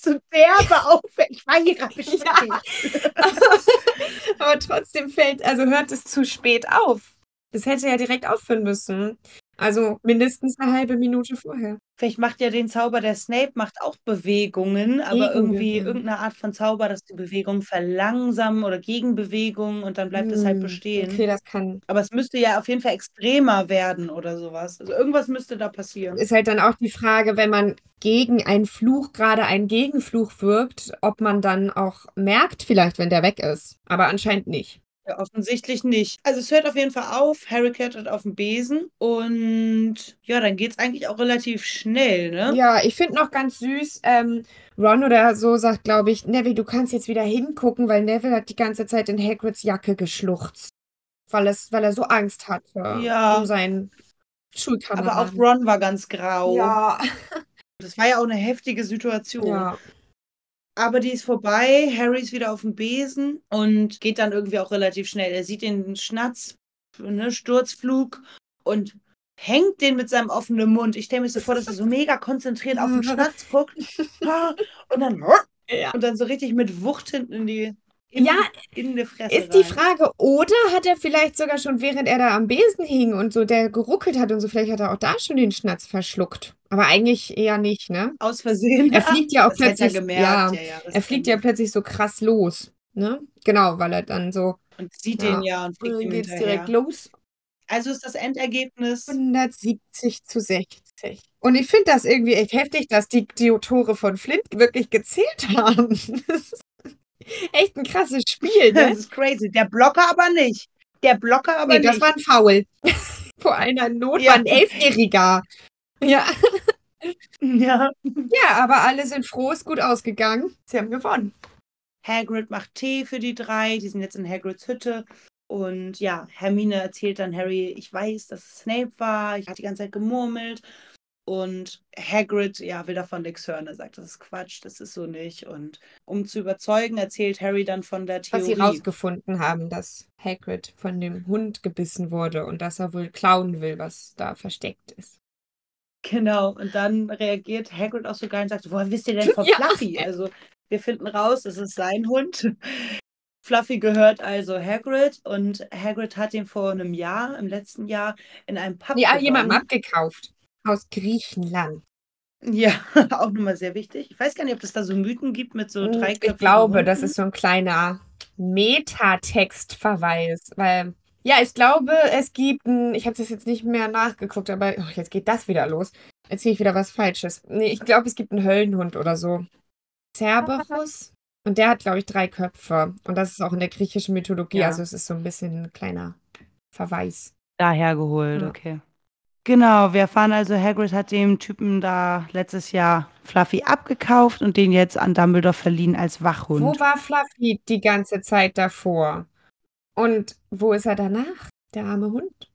so derbe auffällig. Ich war hier gerade beschäftigt. Aber trotzdem fällt, also hört es zu spät auf. Das hätte ja direkt aufhören müssen. Also mindestens eine halbe Minute vorher. Vielleicht macht ja den Zauber, der Snape macht auch Bewegungen, aber irgendwie irgendeine Art von Zauber, dass die Bewegung verlangsamen oder Gegenbewegung und dann bleibt es halt Hm, bestehen. Okay, das kann. Aber es müsste ja auf jeden Fall extremer werden oder sowas. Also irgendwas müsste da passieren. Ist halt dann auch die Frage, wenn man gegen einen Fluch gerade einen Gegenfluch wirkt, ob man dann auch merkt, vielleicht, wenn der weg ist. Aber anscheinend nicht. Ja, offensichtlich nicht. Also es hört auf jeden Fall auf. Harry klettert auf den Besen und ja, dann geht es eigentlich auch relativ schnell, ne? Ja, ich finde noch ganz süß, ähm, Ron oder so sagt, glaube ich, Neville, du kannst jetzt wieder hingucken, weil Neville hat die ganze Zeit in Hagrids Jacke geschluchzt. Weil, es, weil er so Angst hatte Ja. um seinen Aber Schulkameraden. auch Ron war ganz grau. Ja. Das war ja auch eine heftige Situation. ja. Aber die ist vorbei. Harry ist wieder auf dem Besen und geht dann irgendwie auch relativ schnell. Er sieht den Schnatz, ne, Sturzflug und hängt den mit seinem offenen Mund. Ich stelle mir so vor, dass er so mega konzentriert auf den Schnatz guckt. Und dann, Ja. und dann so richtig mit Wucht hinten in die, in, Ja, in die Fresse. Ist die rein. Frage, oder hat er vielleicht sogar schon, während er da am Besen hing und so, der geruckelt hat und so, vielleicht hat er auch da schon den Schnatz verschluckt. Aber eigentlich eher nicht, ne? Aus Versehen. Er fliegt ja auch das plötzlich, er gemerkt. ja, Ja, ja, das er fliegt ja plötzlich so krass los, ne? Genau, weil er dann so, und sieht Ja. den ja und fliegt dann ihm geht's hinterher. direkt los. Also ist das Endergebnis 170 zu 60. Und ich finde das irgendwie echt heftig, dass die, die Tore von Flint wirklich gezählt haben. Das ist echt ein krasses Spiel, Das ne? ist crazy. Der Blocker aber nicht. Der Blocker aber Nee, nicht. das war ein Foul. Vor einer Not Ja. war ein Elfjähriger. Ja. Ja. ja, aber alle sind froh, ist gut ausgegangen. Sie haben gewonnen. Hagrid macht Tee für die drei. Die sind jetzt in Hagrids Hütte. Und ja, Hermine erzählt dann Harry, ich weiß, dass es Snape war. Ich habe die ganze Zeit gemurmelt. Und Hagrid, ja, will davon nichts hören. Er sagt, das ist Quatsch, das ist so nicht. Und um zu überzeugen, erzählt Harry dann von der Was Theorie. sie rausgefunden haben, dass Hagrid von dem Hund gebissen wurde und dass er wohl klauen will, was da versteckt ist. Genau, und dann reagiert Hagrid auch so geil und sagt, woher wisst ihr denn von Ja. Fluffy? Also, wir finden raus, es ist sein Hund. Fluffy gehört also Hagrid und Hagrid hat ihn vor einem Jahr, im letzten Jahr, in einem Pub Ja, gewonnen. jemandem abgekauft. Aus Griechenland. Ja, auch nochmal sehr wichtig. Ich weiß gar nicht, ob es da so Mythen gibt mit so drei Hm, ich glaube, das ist so ein kleiner Metatextverweis, weil ja, ich glaube, es gibt ein, ich habe das jetzt nicht mehr nachgeguckt, aber oh, jetzt geht das wieder los. Erzähle ich wieder was Falsches. Nee, ich glaube, es gibt einen Höllenhund oder so. Cerberus. Und der hat, glaube ich, drei Köpfe. Und das ist auch in der griechischen Mythologie. Ja. Also es ist so ein bisschen ein kleiner Verweis. Daher geholt, Ja. okay. Genau, wir erfahren also, Hagrid hat dem Typen da letztes Jahr Fluffy abgekauft und den jetzt an Dumbledore verliehen als Wachhund. Wo war Fluffy die ganze Zeit davor? Und wo ist er danach? Der arme Hund.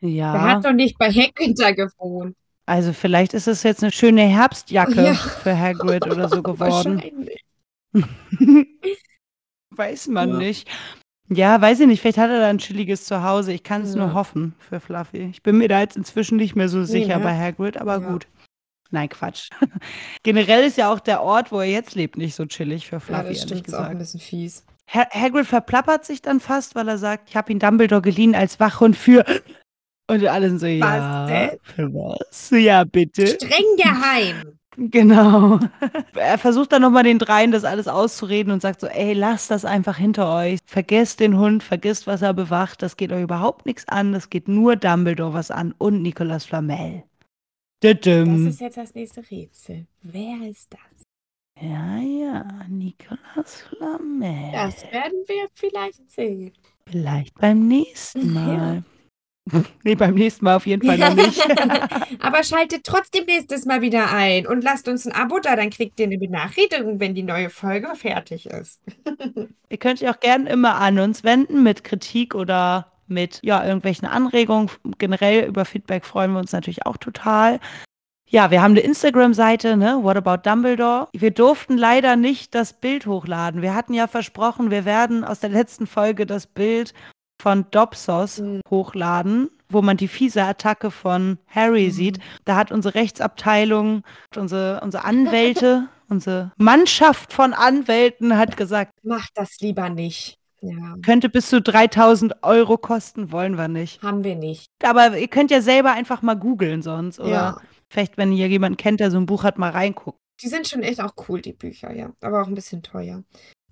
Der ja, hat doch nicht bei Hagrid gewohnt. also vielleicht ist es jetzt eine schöne Herbstjacke Ja. für Hagrid oder so geworden. Wahrscheinlich. Weiß man Ja. nicht. Ja, weiß ich nicht. Vielleicht hat er da ein chilliges Zuhause. Ich kann es Ja. nur hoffen für Fluffy. Ich bin mir da jetzt inzwischen nicht mehr so sicher ne? bei Hagrid, aber Ja. gut. Nein, Quatsch. Generell ist ja auch der Ort, wo er jetzt lebt, nicht so chillig für Ja, Fluffy, das ehrlich ist auch ein gesagt. bisschen fies. Ha Hagrid verplappert sich dann fast, weil er sagt, ich habe ihn Dumbledore geliehen als Wachhund für... Und alle sind so, ja, denn? für was? Ja, bitte. Streng geheim. Genau. Er versucht dann nochmal den dreien das alles auszureden und sagt so, ey, lasst das einfach hinter euch. Vergesst den Hund, vergesst, was er bewacht. Das geht euch überhaupt nichts an. Das geht nur Dumbledore was an und Nicolas Flamel. Das ist jetzt das nächste Rätsel. Wer ist das? Ja, ja, Nicolas Flamel. Das werden wir vielleicht sehen. Vielleicht beim nächsten. Mal. nee, beim nächsten Mal auf jeden Fall noch nicht. Aber schaltet trotzdem nächstes Mal wieder ein und lasst uns ein Abo da, dann kriegt ihr eine Benachrichtigung, wenn die neue Folge fertig ist. Ihr könnt euch auch gerne immer an uns wenden mit Kritik oder mit ja, irgendwelchen Anregungen. Generell über Feedback freuen wir uns natürlich auch total. Ja, wir haben eine Instagram-Seite, ne? What About Dumbledore? Wir durften leider nicht das Bild hochladen. Wir hatten ja versprochen, wir werden aus der letzten Folge das Bild von Dobsos Mhm. hochladen, wo man die fiese Attacke von Harry Mhm. sieht. Da hat unsere Rechtsabteilung, unsere, unsere Anwälte, unsere Mannschaft von Anwälten hat gesagt, Macht das lieber nicht. Ja, könnte bis zu 3000 Euro kosten, wollen wir nicht. haben wir nicht. Aber ihr könnt ja selber einfach mal googeln sonst. Oder Ja, vielleicht, wenn ihr jemanden kennt, der so ein Buch hat, mal reingucken. die sind schon echt auch cool, die Bücher, ja. Aber auch ein bisschen teuer.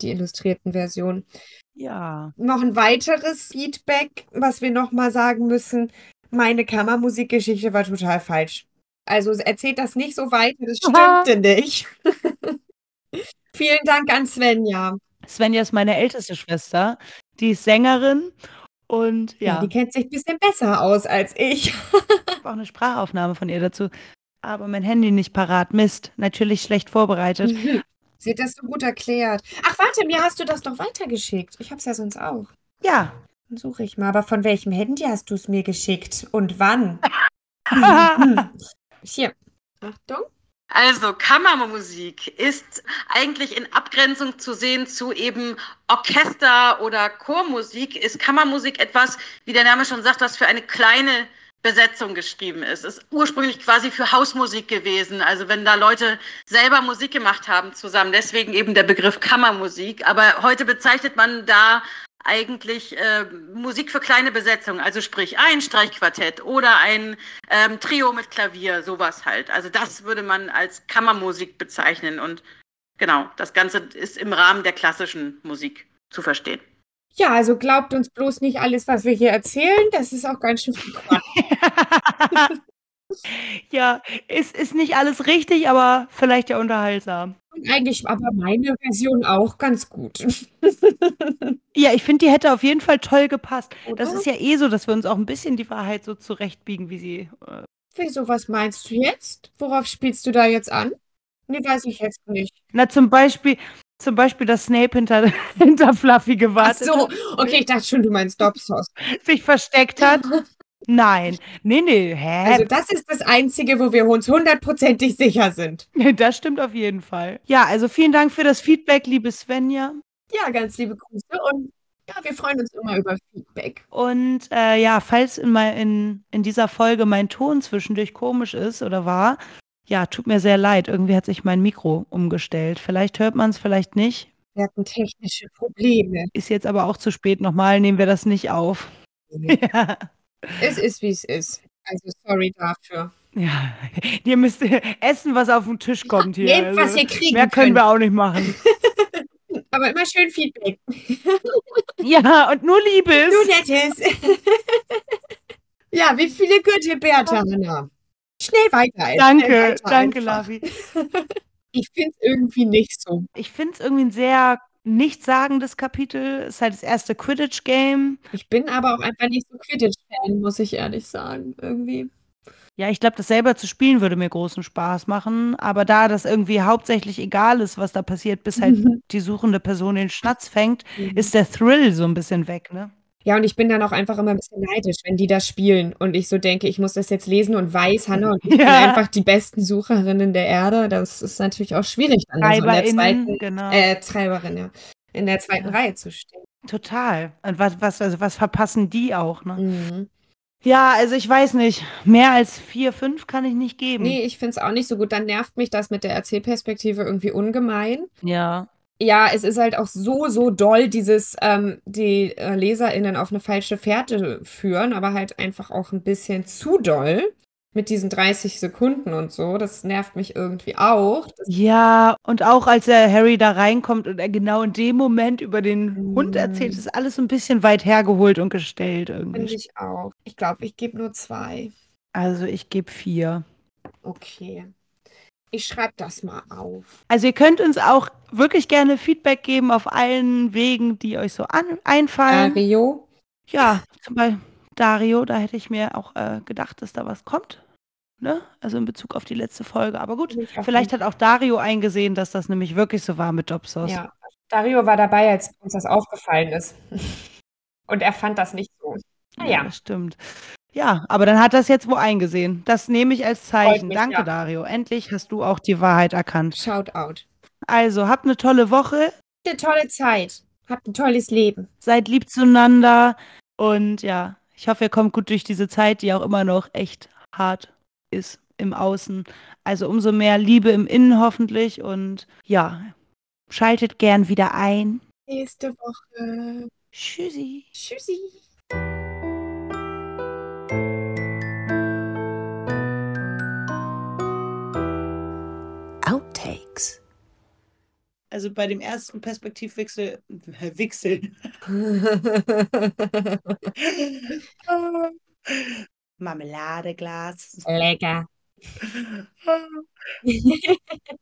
Die illustrierten Versionen. Ja. Noch ein weiteres Feedback, was wir nochmal sagen müssen. Meine Kammermusikgeschichte war total falsch. Also erzählt das nicht so weiter, das stimmte nicht. Vielen Dank an Svenja. Svenja ist meine älteste Schwester. Die ist Sängerin. Und Ja, ja, die kennt sich ein bisschen besser aus als ich. ich habe auch eine Sprachaufnahme von ihr dazu. Aber mein Handy nicht parat. Mist. Natürlich schlecht vorbereitet. Sie hat das so gut erklärt. Ach, warte, mir hast du das doch weitergeschickt. Ich hab's ja sonst auch. Ja. Dann suche ich mal. Aber von welchem Handy hast du es mir geschickt? Und wann? Hier. Achtung. Also Kammermusik ist eigentlich in Abgrenzung zu sehen zu eben Orchester oder Chormusik. Ist Kammermusik etwas, wie der Name schon sagt, was für eine kleine Besetzung geschrieben ist. Ist ursprünglich quasi für Hausmusik gewesen. Also wenn da Leute selber Musik gemacht haben zusammen. Deswegen eben der Begriff Kammermusik. Aber heute bezeichnet man da eigentlich äh, Musik für kleine Besetzungen, also sprich ein Streichquartett oder ein ähm, Trio mit Klavier, sowas halt. Also das würde man als Kammermusik bezeichnen und genau, das Ganze ist im Rahmen der klassischen Musik zu verstehen. Ja, also glaubt uns bloß nicht alles, was wir hier erzählen. Das ist auch ganz schön ja, ist, ist nicht alles richtig, aber vielleicht ja unterhaltsam. Und eigentlich aber meine Version auch ganz gut. Ja, ich finde, die hätte auf jeden Fall toll gepasst. Das Oder? ist ja eh so, dass wir uns auch ein bisschen die Wahrheit so zurechtbiegen, wie sie. Äh, Wieso, was meinst du jetzt? Worauf spielst du da jetzt an? Nee, weiß ich jetzt nicht. na, zum Beispiel, zum Beispiel, dass Snape hinter, hinter Fluffy Ach gewartet so, hat, okay, ich dachte schon, du meinst Dobsos. sich versteckt hat. Nein. Nee, nee, hä? Also das ist das Einzige, wo wir uns hundertprozentig sicher sind. das stimmt auf jeden Fall. Ja, also vielen Dank für das Feedback, liebe Svenja. Ja, ganz liebe Grüße und ja, wir freuen uns immer über Feedback. Und äh, ja, falls in, mein, in, in dieser Folge mein Ton zwischendurch komisch ist oder war, ja, tut mir sehr leid. Irgendwie hat sich mein Mikro umgestellt. Vielleicht hört man es, vielleicht nicht. Wir hatten technische Probleme. Ist jetzt aber auch zu spät. Nochmal nehmen wir das nicht auf. ja. Es ist, wie es ist. Also sorry dafür. ja. Ihr müsst essen, was auf den Tisch kommt hier. Nehmt, was Also, ihr kriegen mehr können könnt. wir auch nicht machen. Aber immer schön Feedback. Ja, und nur Liebes. Du nettes. ja, wie viele Götteberta, Hanna? Schnell weiter. schnell Danke, weiter danke, einfach. Lavi. Ich finde es irgendwie nicht so. Ich finde es irgendwie ein sehr nichtssagendes Kapitel. Es ist halt das erste Quidditch-Game. Ich bin aber auch einfach nicht so Quidditch-Fan, muss ich ehrlich sagen. Irgendwie. Ja, ich glaube, das selber zu spielen würde mir großen Spaß machen. Aber da das irgendwie hauptsächlich egal ist, was da passiert, bis halt die suchende Person den Schnatz fängt, ist der Thrill so ein bisschen weg, ne? Ja, und ich bin dann auch einfach immer ein bisschen neidisch, wenn die das spielen und ich so denke, ich muss das jetzt lesen und weiß, Hanna und ich bin Ja. einfach die besten Sucherinnen der Erde. Das ist natürlich auch schwierig, dann da so in der TreiberInnen, zweiten, genau. äh, Treiberin, ja, in der zweiten Ja. Reihe zu stehen. Total. Und was, was, also was verpassen die auch, ne? Mhm. Ja, also ich weiß nicht. Mehr als vier, fünf kann ich nicht geben. Nee, ich finde es auch nicht so gut. Dann nervt mich das mit der Erzählperspektive irgendwie ungemein. Ja. Ja, es ist halt auch so, so doll, dieses, ähm, die äh, LeserInnen auf eine falsche Fährte führen, aber halt einfach auch ein bisschen zu doll mit diesen 30 Sekunden und so. Das nervt mich irgendwie auch. Das, Ja, und auch als der Harry da reinkommt und er genau in dem Moment über den Hund erzählt, Mm. ist alles so ein bisschen weit hergeholt und gestellt finde irgendwie. ich auch. Ich glaube, ich gebe nur zwei. Also ich gebe vier. Okay. Ich schreibe das mal auf. Also ihr könnt uns auch wirklich gerne Feedback geben auf allen Wegen, die euch so an einfallen. Dario? Ja, zum Beispiel Dario, da hätte ich mir auch äh, gedacht, dass da was kommt. Ne? Also in Bezug auf die letzte Folge. Aber gut, vielleicht hat auch Dario eingesehen, dass das nämlich wirklich so war mit Jobsos. Ja, Dario war dabei, als uns das aufgefallen ist. Und er fand das nicht so. Ja, Naja, das stimmt. Ja, aber dann hat das jetzt wo eingesehen. Das nehme ich als Zeichen. mich, Danke, ja. Dario. Endlich hast du auch die Wahrheit erkannt. shout out. Also, habt eine tolle Woche, Eine tolle Zeit. Habt ein tolles Leben. seid lieb zueinander und ja, ich hoffe, ihr kommt gut durch diese Zeit, die auch immer noch echt hart ist im Außen. Also umso mehr Liebe im Innen hoffentlich und ja, schaltet gern wieder ein. Nächste Woche. Tschüssi. Tschüssi. Also bei dem ersten Perspektivwechsel, Wechsel, Marmeladeglas. Lecker.